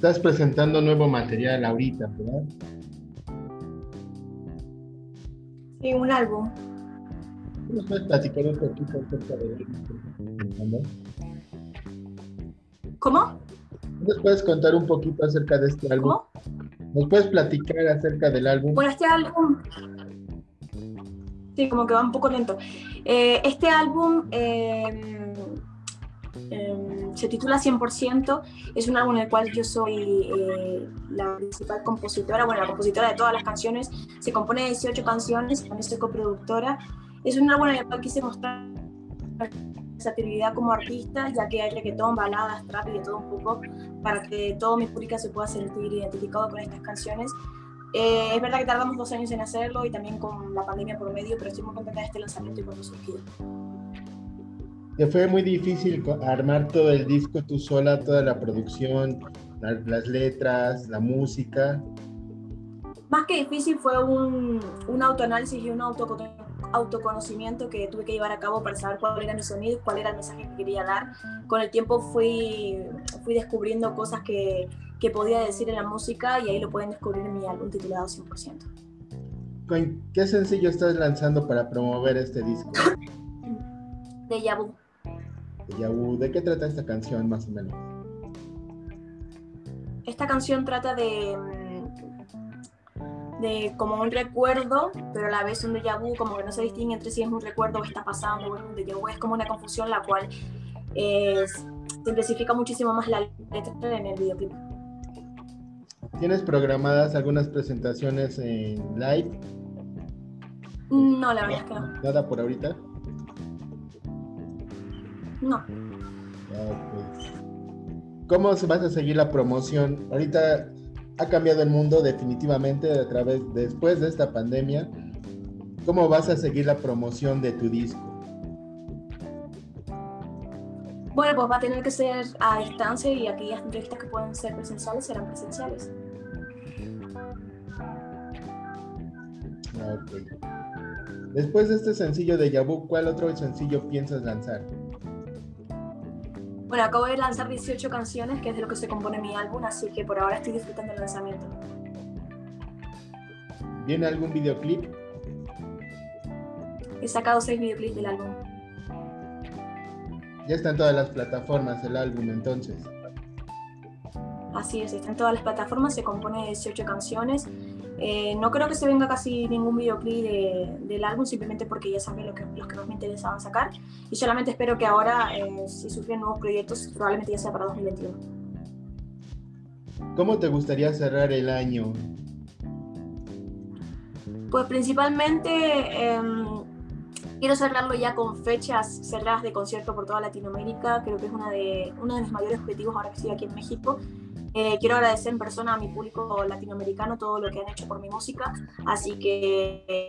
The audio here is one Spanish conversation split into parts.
Estás presentando nuevo material ahorita, ¿verdad? Sí, un álbum. ¿Nos puedes platicar un poquito acerca de él? ¿Cómo? ¿Nos puedes contar un poquito acerca de este álbum? ¿Cómo? ¿Nos puedes platicar acerca del álbum? Bueno, este álbum. Sí, como que va un poco lento. Eh, este álbum eh, eh, se titula 100%. Es un álbum en el cual yo soy eh, la principal compositora, bueno, la compositora de todas las canciones. Se compone de 18 canciones, también soy coproductora. Es un álbum en el cual quise mostrar versatilidad como artista, ya que hay reggaetón, baladas, trap y de todo un poco, para que todo mi público se pueda sentir identificado con estas canciones. Eh, es verdad que tardamos dos años en hacerlo y también con la pandemia por medio, pero estoy muy contenta de este lanzamiento y por lo surgido. ¿Te fue muy difícil armar todo el disco tú sola, toda la producción, la, las letras, la música? Más que difícil fue un, un autoanálisis y un autoconocimiento autoconocimiento que tuve que llevar a cabo para saber cuál era mi sonido, cuál era el mensaje que quería dar. Con el tiempo fui, fui descubriendo cosas que, que podía decir en la música y ahí lo pueden descubrir en mi álbum titulado 100%. ¿Qué sencillo estás lanzando para promover este disco? De Yabu. De. ¿De qué trata esta canción más o menos? Esta canción trata de de como un recuerdo, pero a la vez un déjà vu, como que no se distingue entre si es un recuerdo o está pasando o es un déjà vu, es como una confusión la cual es, simplifica muchísimo más la letra en el videoclip. ¿Tienes programadas algunas presentaciones en live? No, la verdad es que no. ¿Nada por ahorita? No. ¿Cómo vas a seguir la promoción? Ahorita ha cambiado el mundo definitivamente a través, después de esta pandemia. ¿Cómo vas a seguir la promoción de tu disco? Bueno, pues va a tener que ser a distancia y aquellas entrevistas que pueden ser presenciales serán presenciales. Okay. Después de este sencillo de Yabu, ¿cuál otro sencillo piensas lanzar? Bueno, acabo de lanzar 18 canciones, que es de lo que se compone mi álbum, así que por ahora estoy disfrutando el lanzamiento. ¿Viene algún videoclip? He sacado 6 videoclips del álbum. Ya está en todas las plataformas el álbum entonces. Así es, está en todas las plataformas, se compone de 18 canciones eh, no creo que se venga casi ningún videoclip del álbum, simplemente porque ya saben lo que, los que más me interesaban sacar. Y solamente espero que ahora, eh, si surgen nuevos proyectos, probablemente ya sea para 2021. ¿Cómo te gustaría cerrar el año? Pues principalmente em, quiero cerrarlo ya con fechas cerradas de concierto por toda Latinoamérica. Creo que es una de, uno de mis mayores objetivos ahora que estoy aquí en México eh, quiero agradecer en persona a mi público latinoamericano todo lo que han hecho por mi música, así que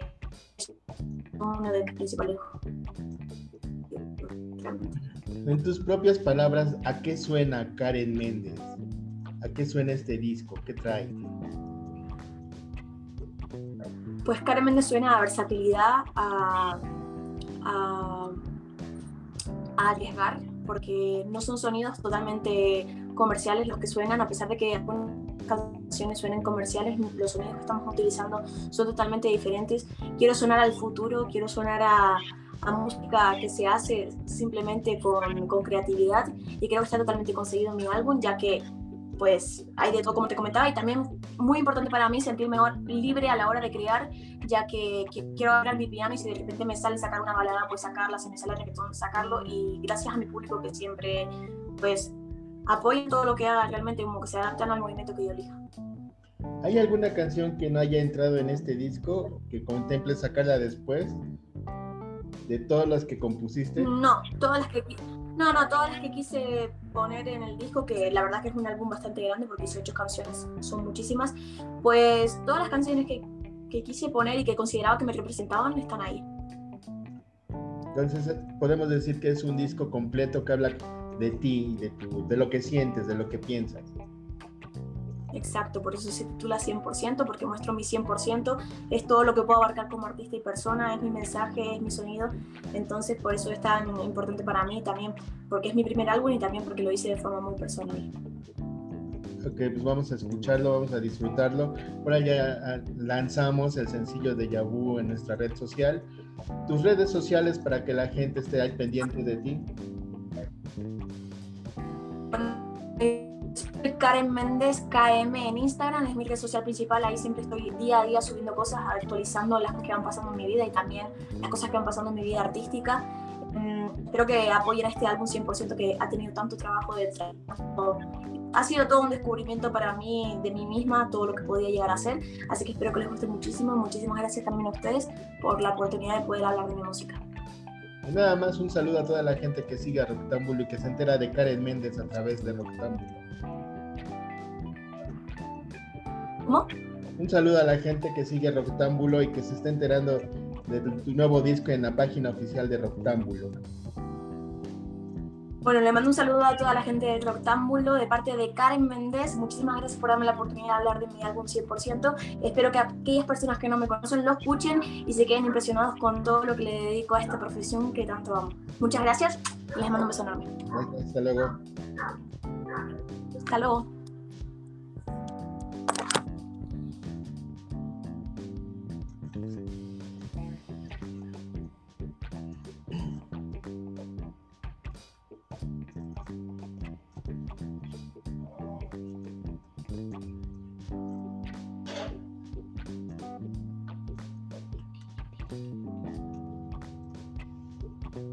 es uno de mis principales. En tus propias palabras, ¿a qué suena Karen Méndez? ¿A qué suena este disco? ¿Qué trae? Pues Karen Méndez suena a versatilidad, a, a, a arriesgar, porque no son sonidos totalmente comerciales los que suenan, a pesar de que algunas canciones suenen comerciales, los sonidos que estamos utilizando son totalmente diferentes. Quiero sonar al futuro, quiero sonar a, a música que se hace simplemente con, con, creatividad y creo que está totalmente conseguido en mi álbum, ya que pues hay de todo como te comentaba y también muy importante para mí sentirme libre a la hora de crear, ya que, quiero hablar mi piano y si de repente me sale sacar una balada, pues sacarla, si me sale reggaetón, sacarlo y gracias a mi público que siempre pues apoyen todo lo que haga realmente, como que se adaptan al movimiento que yo elija. ¿Hay alguna canción que no haya entrado en este disco que contemple sacarla después? ¿De todas las que compusiste? No, todas las que no, no, todas las que quise poner en el disco, que la verdad que es un álbum bastante grande porque 18 canciones son muchísimas, pues todas las canciones que, que quise poner y que consideraba que me representaban están ahí. Entonces podemos decir que es un disco completo que habla de ti, de, tu, de lo que sientes, de lo que piensas. Exacto, por eso se titula 100%, porque muestro mi 100%, es todo lo que puedo abarcar como artista y persona, es mi mensaje, es mi sonido, entonces por eso es tan importante para mí también, porque es mi primer álbum y también porque lo hice de forma muy personal. Ok, pues vamos a escucharlo, vamos a disfrutarlo. Por allá ah, lanzamos el sencillo de Yabu en nuestra red social. Tus redes sociales para que la gente esté al pendiente de ti. Karen Méndez KM en Instagram, es mi red social principal, ahí siempre estoy día a día subiendo cosas, actualizando las cosas que van pasando en mi vida y también las cosas que van pasando en mi vida artística. Mm, espero que apoyen este álbum 100% que ha tenido tanto trabajo detrás. Ha sido todo un descubrimiento para mí, de mí misma, todo lo que podía llegar a ser. Así que espero que les guste muchísimo. Muchísimas gracias también a ustedes por la oportunidad de poder hablar de mi música. Nada más un saludo a toda la gente que sigue a Roctámbulo y que se entera de Karen Méndez a través de Roctámbulo. ¿Cómo? Un saludo a la gente que sigue Roctámbulo y que se está enterando de tu nuevo disco en la página oficial de Roctámbulo. Bueno, le mando un saludo a toda la gente de Troctámbulo de parte de Karen Méndez. Muchísimas gracias por darme la oportunidad de hablar de mi álbum 100%. Espero que aquellas personas que no me conocen lo escuchen y se queden impresionados con todo lo que le dedico a esta profesión que tanto amo. Muchas gracias y les mando un beso enorme. Hasta luego. Hasta luego. Eres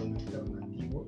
un antiguo.